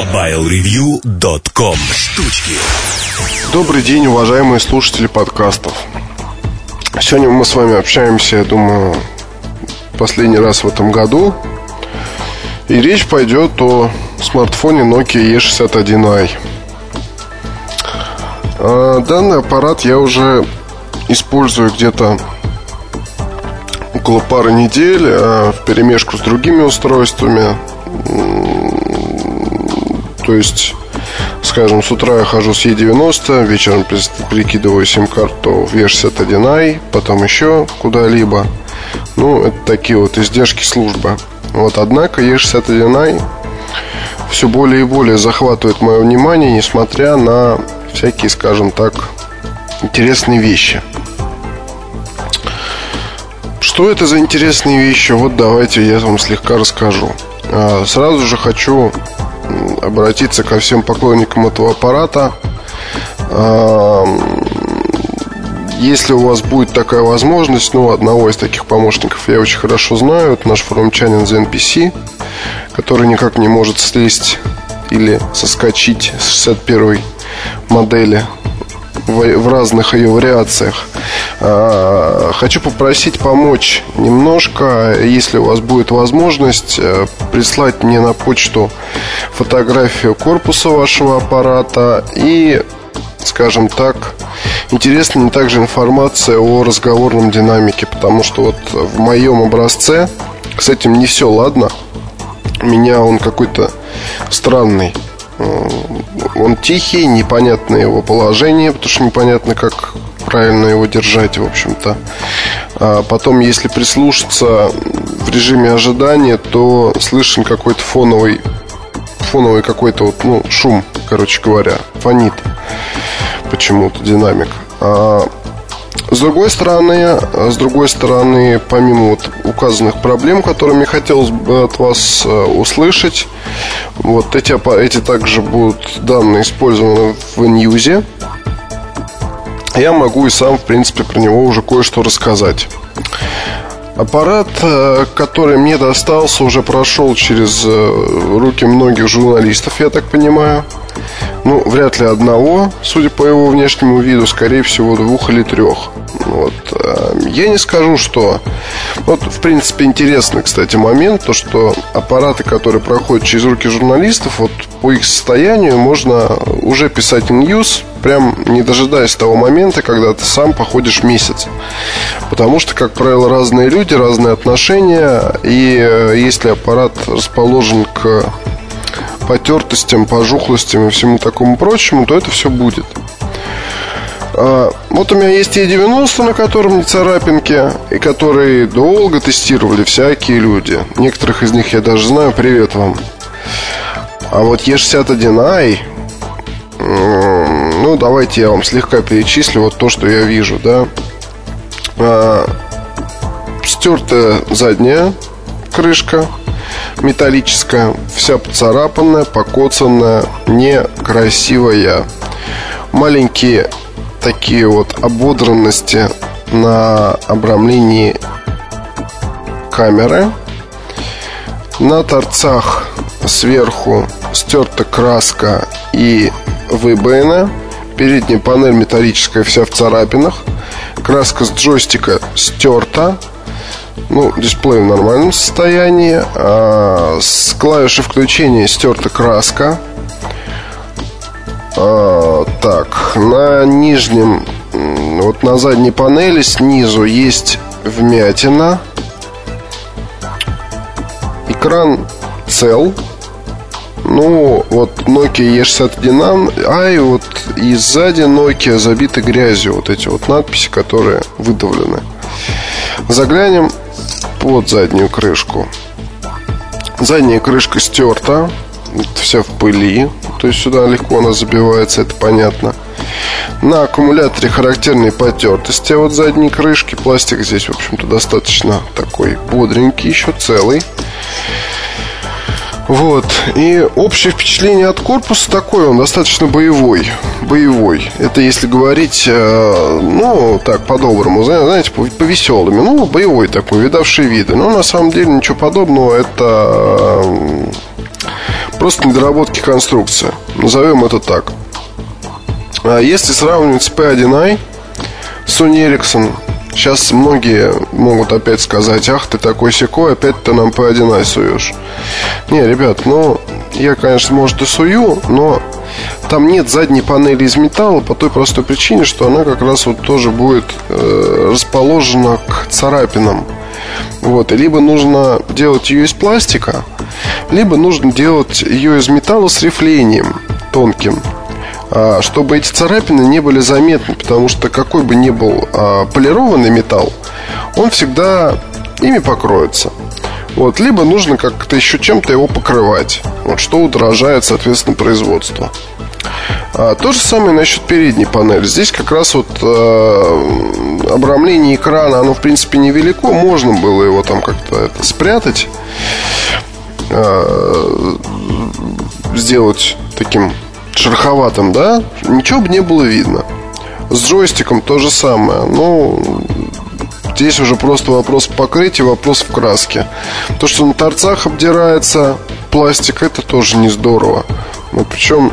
MobileReview.com Штучки. Добрый день, уважаемые слушатели подкастов. Сегодня мы с вами общаемся, я думаю, последний раз в этом году. И речь пойдет о смартфоне Nokia E61i а, Данный аппарат я уже использую где-то около пары недель а, в перемешку с другими устройствами то есть, скажем, с утра я хожу с E90, вечером прикидываю сим-карту в E61i, потом еще куда-либо. Ну, это такие вот издержки службы. Вот, однако E61i все более и более захватывает мое внимание, несмотря на всякие, скажем так, интересные вещи. Что это за интересные вещи? Вот давайте я вам слегка расскажу. А, сразу же хочу обратиться ко всем поклонникам этого аппарата. Если у вас будет такая возможность, ну, одного из таких помощников я очень хорошо знаю, это наш форумчанин NPC, который никак не может слезть или соскочить с 61 модели в, разных ее вариациях. А, хочу попросить помочь немножко, если у вас будет возможность, э, прислать мне на почту фотографию корпуса вашего аппарата и, скажем так, интересна мне также информация о разговорном динамике, потому что вот в моем образце с этим не все ладно. Меня он какой-то странный. Э, он тихий, непонятно его положение, потому что непонятно, как правильно его держать, в общем-то. А потом, если прислушаться в режиме ожидания, то слышен какой-то фоновый фоновый какой-то вот, ну, шум, короче говоря, фонит почему-то динамик. А с другой стороны, с другой стороны, помимо вот указанных проблем, которыми хотелось бы от вас э, услышать, вот эти, эти также будут данные использованы в Ньюзе. Я могу и сам, в принципе, про него уже кое-что рассказать. Аппарат, э, который мне достался, уже прошел через э, руки многих журналистов, я так понимаю. Ну, вряд ли одного, судя по его внешнему виду, скорее всего, двух или трех. Вот. Э, я не скажу, что... Вот, в принципе, интересный, кстати, момент, то, что аппараты, которые проходят через руки журналистов, вот по их состоянию можно уже писать ньюс, прям не дожидаясь того момента, когда ты сам походишь месяц. Потому что, как правило, разные люди, разные отношения, и э, если аппарат расположен к потертостям, пожухлостям и всему такому прочему, то это все будет. А, вот у меня есть E90, на котором не царапинки, и которые долго тестировали всякие люди. Некоторых из них я даже знаю. Привет вам. А вот E61i, ну, давайте я вам слегка перечислю вот то, что я вижу, да. А, стертая задняя крышка, металлическая, вся поцарапанная, покоцанная, некрасивая. Маленькие такие вот ободранности на обрамлении камеры. На торцах сверху стерта краска и выбоина. Передняя панель металлическая вся в царапинах. Краска с джойстика стерта. Ну, дисплей в нормальном состоянии. А с клавиши включения стерта краска. А, так, на нижнем, вот на задней панели снизу есть вмятина. Экран цел. Ну, вот Nokia E61, а и вот и сзади Nokia забиты грязью. Вот эти вот надписи, которые выдавлены. Заглянем под заднюю крышку. Задняя крышка стерта, вся в пыли, то есть сюда легко она забивается, это понятно. На аккумуляторе характерные потертости вот задней крышки. Пластик здесь, в общем-то, достаточно такой бодренький, еще целый. Вот. И общее впечатление от корпуса такое, он достаточно боевой. Боевой. Это если говорить, э, ну, так, по-доброму, знаете, по, по веселыми. Ну, боевой такой, видавший виды. Но на самом деле ничего подобного. Это Просто недоработки конструкции. Назовем это так. А если сравнивать с P1i, Sony Ericsson, сейчас многие могут опять сказать, ах, ты такой секой, опять ты нам P1i суешь. Не, ребят, ну, я, конечно, может и сую, но там нет задней панели из металла по той простой причине, что она как раз вот тоже будет э, расположена к царапинам. Вот, и либо нужно делать ее из пластика, либо нужно делать ее из металла с рифлением тонким чтобы эти царапины не были заметны, потому что какой бы ни был а, полированный металл, он всегда ими покроется. Вот, либо нужно как-то еще чем-то его покрывать, вот, что удорожает, соответственно, производство. А, то же самое насчет передней панели. Здесь как раз вот э, обрамление экрана, оно в принципе невелико, можно было его там как-то это спрятать, э, сделать таким шероховатым, да, ничего бы не было видно. С джойстиком то же самое. Ну, здесь уже просто вопрос покрытия, вопрос в краске. То, что на торцах обдирается пластик, это тоже не здорово. Ну, причем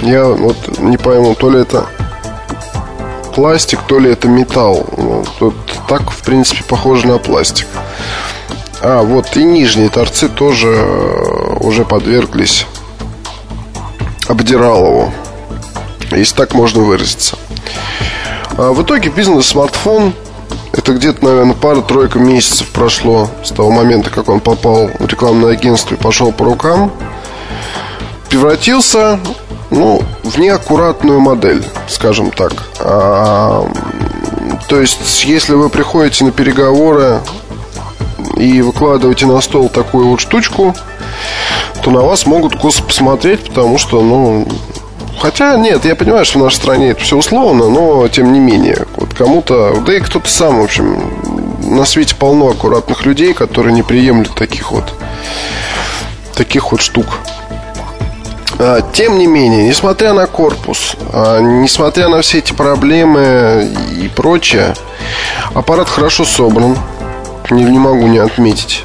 я вот не пойму, то ли это пластик, то ли это металл. Ну, тут так, в принципе, похоже на пластик. А, вот и нижние торцы тоже э, уже подверглись обдирал его. Если так можно выразиться. А в итоге бизнес-смартфон это где-то, наверное, пара-тройка месяцев прошло с того момента, как он попал в рекламное агентство и пошел по рукам. Превратился, ну, в неаккуратную модель, скажем так. А, то есть, если вы приходите на переговоры и выкладываете на стол такую вот штучку, то на вас могут косо посмотреть, потому что, ну, Хотя нет, я понимаю, что в нашей стране это все условно, но тем не менее, вот кому-то, да и кто-то сам, в общем, на свете полно аккуратных людей, которые не приемлют таких вот таких вот штук. А, тем не менее, несмотря на корпус, а, несмотря на все эти проблемы и прочее, аппарат хорошо собран. Не, не могу не отметить.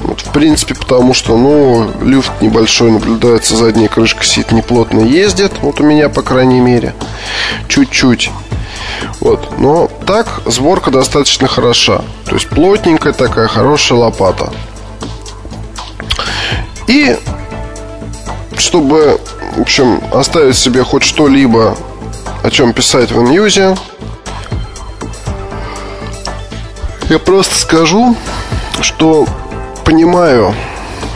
Вот, в принципе, потому что, ну, люфт небольшой наблюдается, задняя крышка сидит неплотно ездит. Вот у меня, по крайней мере. Чуть-чуть. Вот. Но так сборка достаточно хороша. То есть плотненькая такая, хорошая лопата. И чтобы, в общем, оставить себе хоть что-либо, о чем писать в иньюзе, я просто скажу, что понимаю,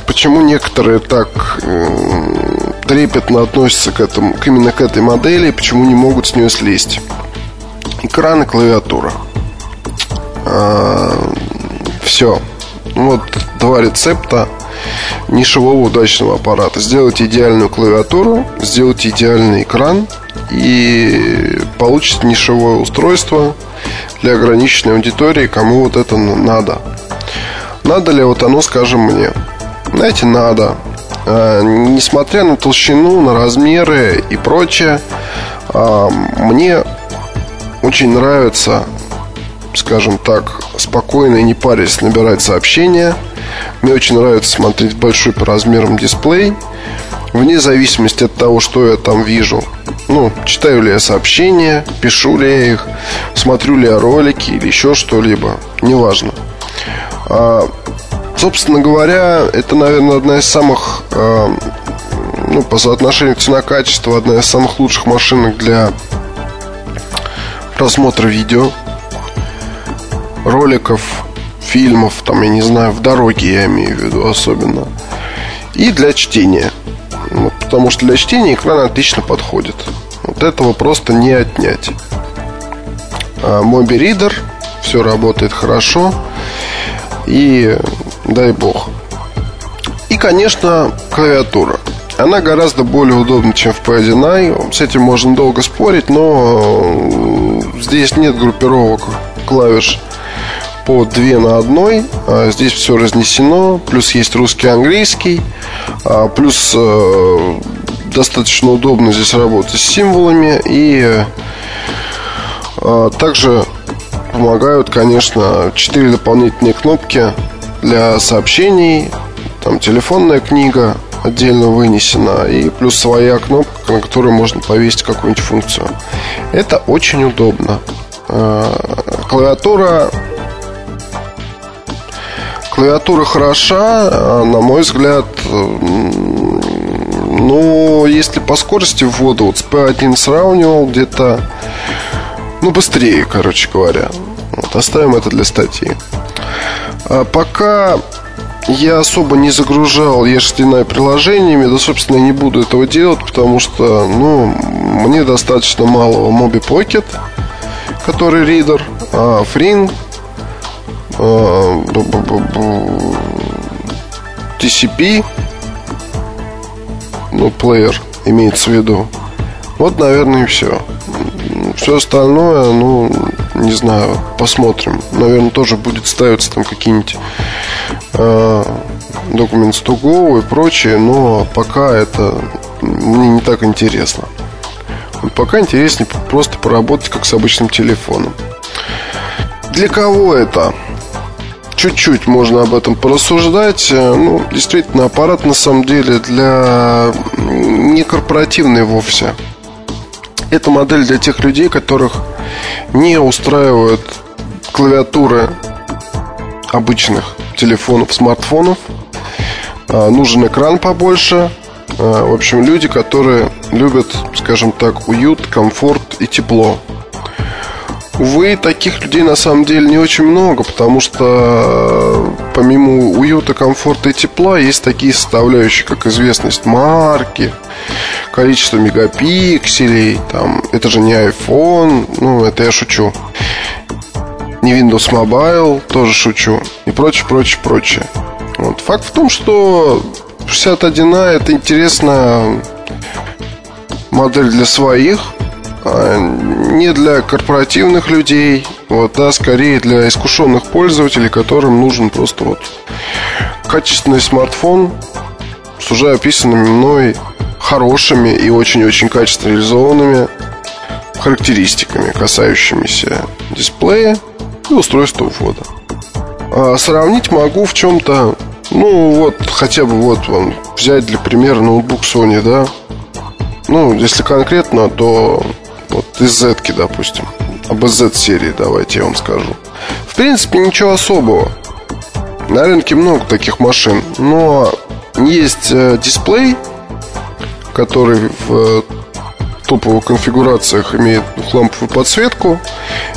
почему некоторые так э, трепетно относятся к, этому, к именно к этой модели, почему не могут с нее слезть. Экран и клавиатура. А, все. Вот два рецепта нишевого удачного аппарата. Сделать идеальную клавиатуру, сделать идеальный экран и получить нишевое устройство для ограниченной аудитории, кому вот это надо. Надо ли вот оно, скажем, мне? Знаете, надо. А, несмотря на толщину, на размеры и прочее, а, мне очень нравится, скажем так, спокойно и не парясь набирать сообщения. Мне очень нравится смотреть большой по размерам дисплей. Вне зависимости от того, что я там вижу. Ну, читаю ли я сообщения, пишу ли я их, смотрю ли я ролики или еще что-либо. Неважно. А, собственно говоря, это, наверное, одна из самых, а, ну, по соотношению цена-качество, одна из самых лучших машинок для просмотра видео, роликов, фильмов, там, я не знаю, в дороге я имею в виду особенно. И для чтения. Вот, потому что для чтения экран отлично подходит. Вот этого просто не отнять. А, Моби Reader, все работает хорошо. И дай бог. И, конечно, клавиатура. Она гораздо более удобна, чем в P1i. С этим можно долго спорить, но здесь нет группировок клавиш по две на одной. А здесь все разнесено. Плюс есть русский английский. А плюс э, достаточно удобно здесь работать с символами. И э, также помогают, конечно, четыре дополнительные кнопки для сообщений, там телефонная книга, отдельно вынесена, и плюс своя кнопка, на которую можно повесить какую-нибудь функцию. Это очень удобно. Клавиатура Клавиатура хороша, а, на мой взгляд, ну, если по скорости ввода, вот с P1 сравнивал где-то, ну, быстрее, короче говоря. Вот, оставим это для статьи. А пока я особо не загружал ESDNI приложениями, да, собственно, я не буду этого делать, потому что, ну, мне достаточно малого Mobi Pocket, который ридер, а Fring TCP, ну, плеер имеется в виду. Вот, наверное, и все. Все остальное, ну, не знаю, посмотрим. Наверное, тоже будет ставиться там какие-нибудь э, Documents to и прочее, но пока это мне не так интересно. Пока интереснее просто поработать как с обычным телефоном. Для кого это? чуть-чуть можно об этом порассуждать. Э, ну, действительно, аппарат на самом деле для не корпоративный вовсе. Это модель для тех людей, которых не устраивают клавиатуры обычных телефонов, смартфонов. А, нужен экран побольше. А, в общем, люди, которые любят, скажем так, уют, комфорт и тепло. Увы, таких людей на самом деле не очень много, потому что э, помимо уюта, комфорта и тепла есть такие составляющие, как известность марки, количество мегапикселей, там, это же не iPhone, ну, это я шучу. Не Windows Mobile, тоже шучу. И прочее, прочее, прочее. Вот. Факт в том, что 61А это интересная модель для своих, а, не для корпоративных людей, вот, да, скорее для искушенных пользователей, которым нужен просто вот качественный смартфон с уже описанными мной хорошими и очень-очень качественно реализованными характеристиками, касающимися дисплея и устройства ввода. А сравнить могу в чем-то, ну вот, хотя бы вот вам взять для примера ноутбук Sony, да. Ну, если конкретно, то из Z, допустим. Об Z-серии давайте я вам скажу. В принципе, ничего особого. На рынке много таких машин. Но есть э, дисплей, который в э, топовых конфигурациях имеет ламповую подсветку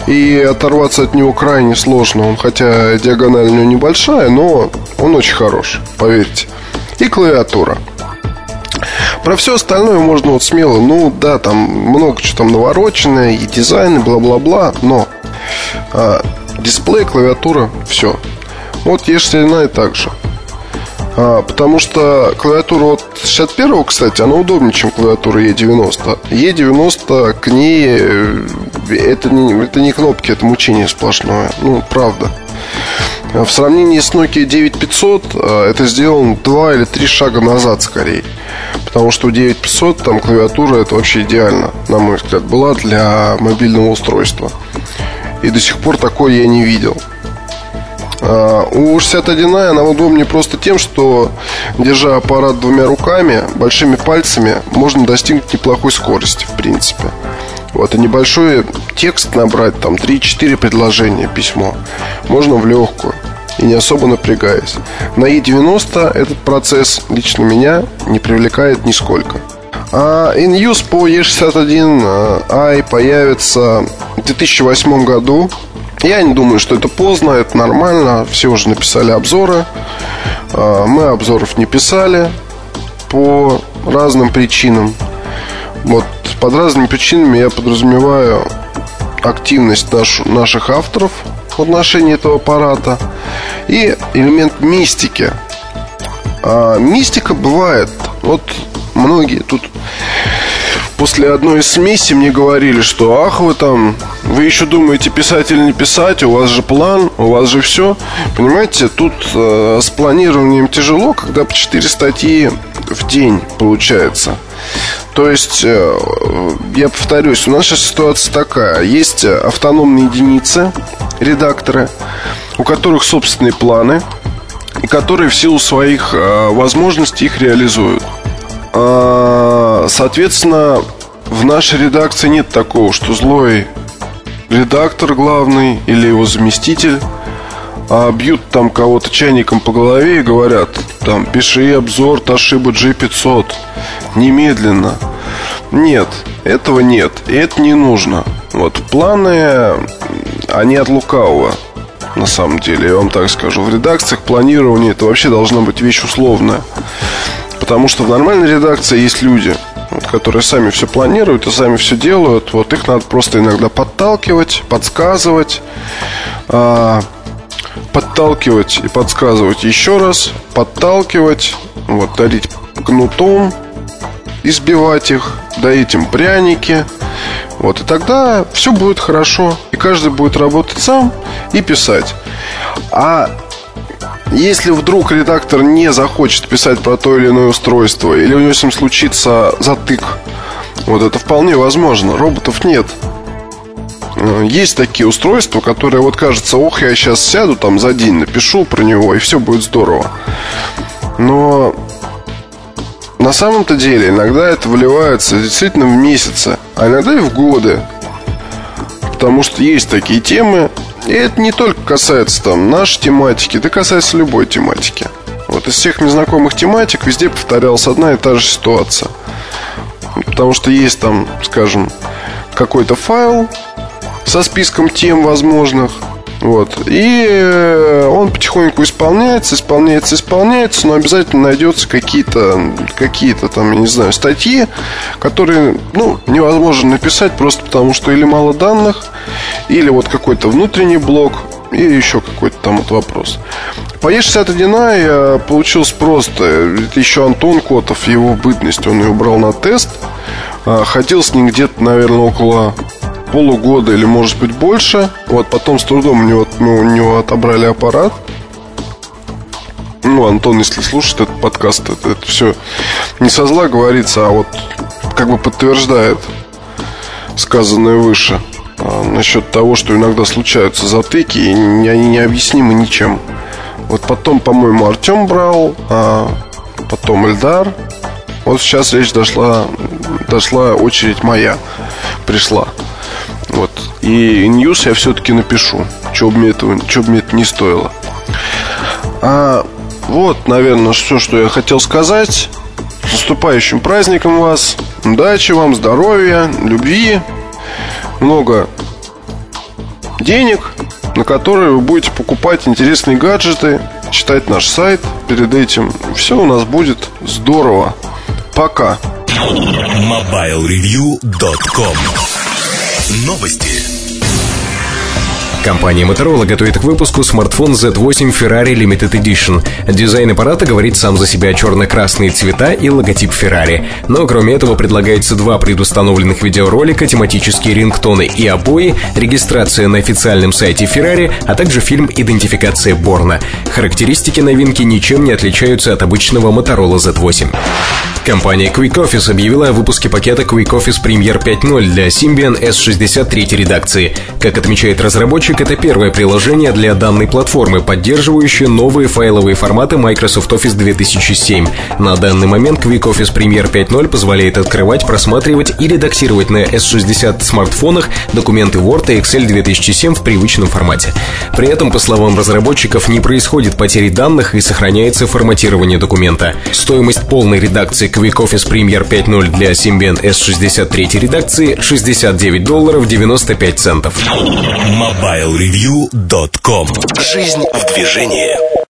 и оторваться от него крайне сложно. Он хотя диагональ у него небольшая, но он очень хорош, поверьте. И клавиатура. Про все остальное можно вот смело, ну да, там много чего там навороченное, и дизайн, и бла-бла-бла, но а, дисплей, клавиатура, все. Вот ES4 также. А, потому что клавиатура вот 61 кстати, она удобнее, чем клавиатура E90. E90 к ней э, это не, это не кнопки, это мучение сплошное. Ну, правда. В сравнении с Nokia 9500 э, это сделано два или три шага назад скорее. Потому что у 9500 там клавиатура это вообще идеально, на мой взгляд, была для мобильного устройства. И до сих пор такой я не видел. А, у 61i она удобнее просто тем, что держа аппарат двумя руками, большими пальцами, можно достигнуть неплохой скорости, в принципе. Вот, и небольшой текст набрать, там 3-4 предложения, письмо, можно в легкую и не особо напрягаясь. На E90 этот процесс лично меня не привлекает нисколько. А InUse по E61i появится в 2008 году. Я не думаю, что это поздно, это нормально. Все уже написали обзоры. А, мы обзоров не писали по разным причинам. Вот под разными причинами я подразумеваю активность наш, наших авторов в отношении этого аппарата и элемент мистики. А мистика бывает. Вот многие тут после одной из смеси мне говорили, что ах вы там, вы еще думаете писать или не писать, у вас же план, у вас же все. Понимаете, тут э, с планированием тяжело, когда по 4 статьи в день получается. То есть, э, я повторюсь, у нас сейчас ситуация такая. Есть автономные единицы, редакторы, у которых собственные планы. и которые в силу своих э, возможностей их реализуют. Э, соответственно, в нашей редакции нет такого, что злой редактор главный или его заместитель а бьют там кого-то чайником по голове и говорят, там, пиши обзор Toshiba G500 немедленно. Нет, этого нет, и это не нужно. Вот планы, они от лукавого, на самом деле, я вам так скажу. В редакциях планирование это вообще должна быть вещь условная. Потому что в нормальной редакции есть люди, вот, которые сами все планируют и сами все делают. Вот их надо просто иногда подталкивать, подсказывать. А, подталкивать и подсказывать еще раз, подталкивать, вот, дарить кнутом, избивать их, дарить им пряники. Вот, и тогда все будет хорошо. И каждый будет работать сам и писать. А если вдруг редактор не захочет писать про то или иное устройство, или у него с ним случится затык, вот это вполне возможно. Роботов нет. Э, есть такие устройства, которые вот кажется, ох, я сейчас сяду там за день, напишу про него, и все будет здорово. Но на самом-то деле иногда это выливается действительно в месяцы, а иногда и в годы. Потому что есть такие темы, и это не только касается там нашей тематики, это касается любой тематики. Вот из всех мне знакомых тематик везде повторялась одна и та же ситуация. Потому что есть там, скажем, какой-то файл, со списком тем возможных. Вот. И э, он потихоньку исполняется, исполняется, исполняется, но обязательно найдется какие-то, какие-то там, я не знаю, статьи, которые, ну, невозможно написать просто потому, что или мало данных, или вот какой-то внутренний блок, или еще какой-то там вот вопрос. По E61 получилось просто. Это еще Антон Котов, его бытность, он ее брал на тест. А, ходил с ним где-то, наверное, около полугода или, может быть, больше. Вот потом с трудом у него, мы у него отобрали аппарат. Ну, Антон, если слушает этот подкаст, это, это все не со зла говорится, а вот как бы подтверждает сказанное выше а, насчет того, что иногда случаются затыки, и они необъяснимы ничем. Вот потом, по-моему, Артем брал, а потом Эльдар. Вот сейчас речь дошла, дошла очередь моя, пришла. Вот. И ньюс я все-таки напишу, что бы мне, этого, что бы мне это не стоило. А вот, наверное, все, что я хотел сказать. С наступающим праздником вас. Удачи вам, здоровья, любви. Много денег, на которые вы будете покупать интересные гаджеты, читать наш сайт перед этим. Все у нас будет здорово. Пока. MobileReview.com Новости. Компания Motorola готовит к выпуску смартфон Z8 Ferrari Limited Edition. Дизайн аппарата говорит сам за себя черно-красные цвета и логотип Ferrari. Но кроме этого предлагается два предустановленных видеоролика, тематические рингтоны и обои, регистрация на официальном сайте Ferrari, а также фильм «Идентификация Борна». Характеристики новинки ничем не отличаются от обычного Motorola Z8. Компания Quick Office объявила о выпуске пакета Quick Office Premier 5.0 для Symbian S63 редакции. Как отмечает разработчик, это первое приложение для данной платформы, поддерживающее новые файловые форматы Microsoft Office 2007. На данный момент Quick Office Premier 5.0 позволяет открывать, просматривать и редактировать на S60 смартфонах документы Word и Excel 2007 в привычном формате. При этом, по словам разработчиков, не происходит потери данных и сохраняется форматирование документа. Стоимость полной редакции Quick Office Premier 5.0 для Symbian S63 редакции 69 долларов 95 центов. MobileReview.com Жизнь в движении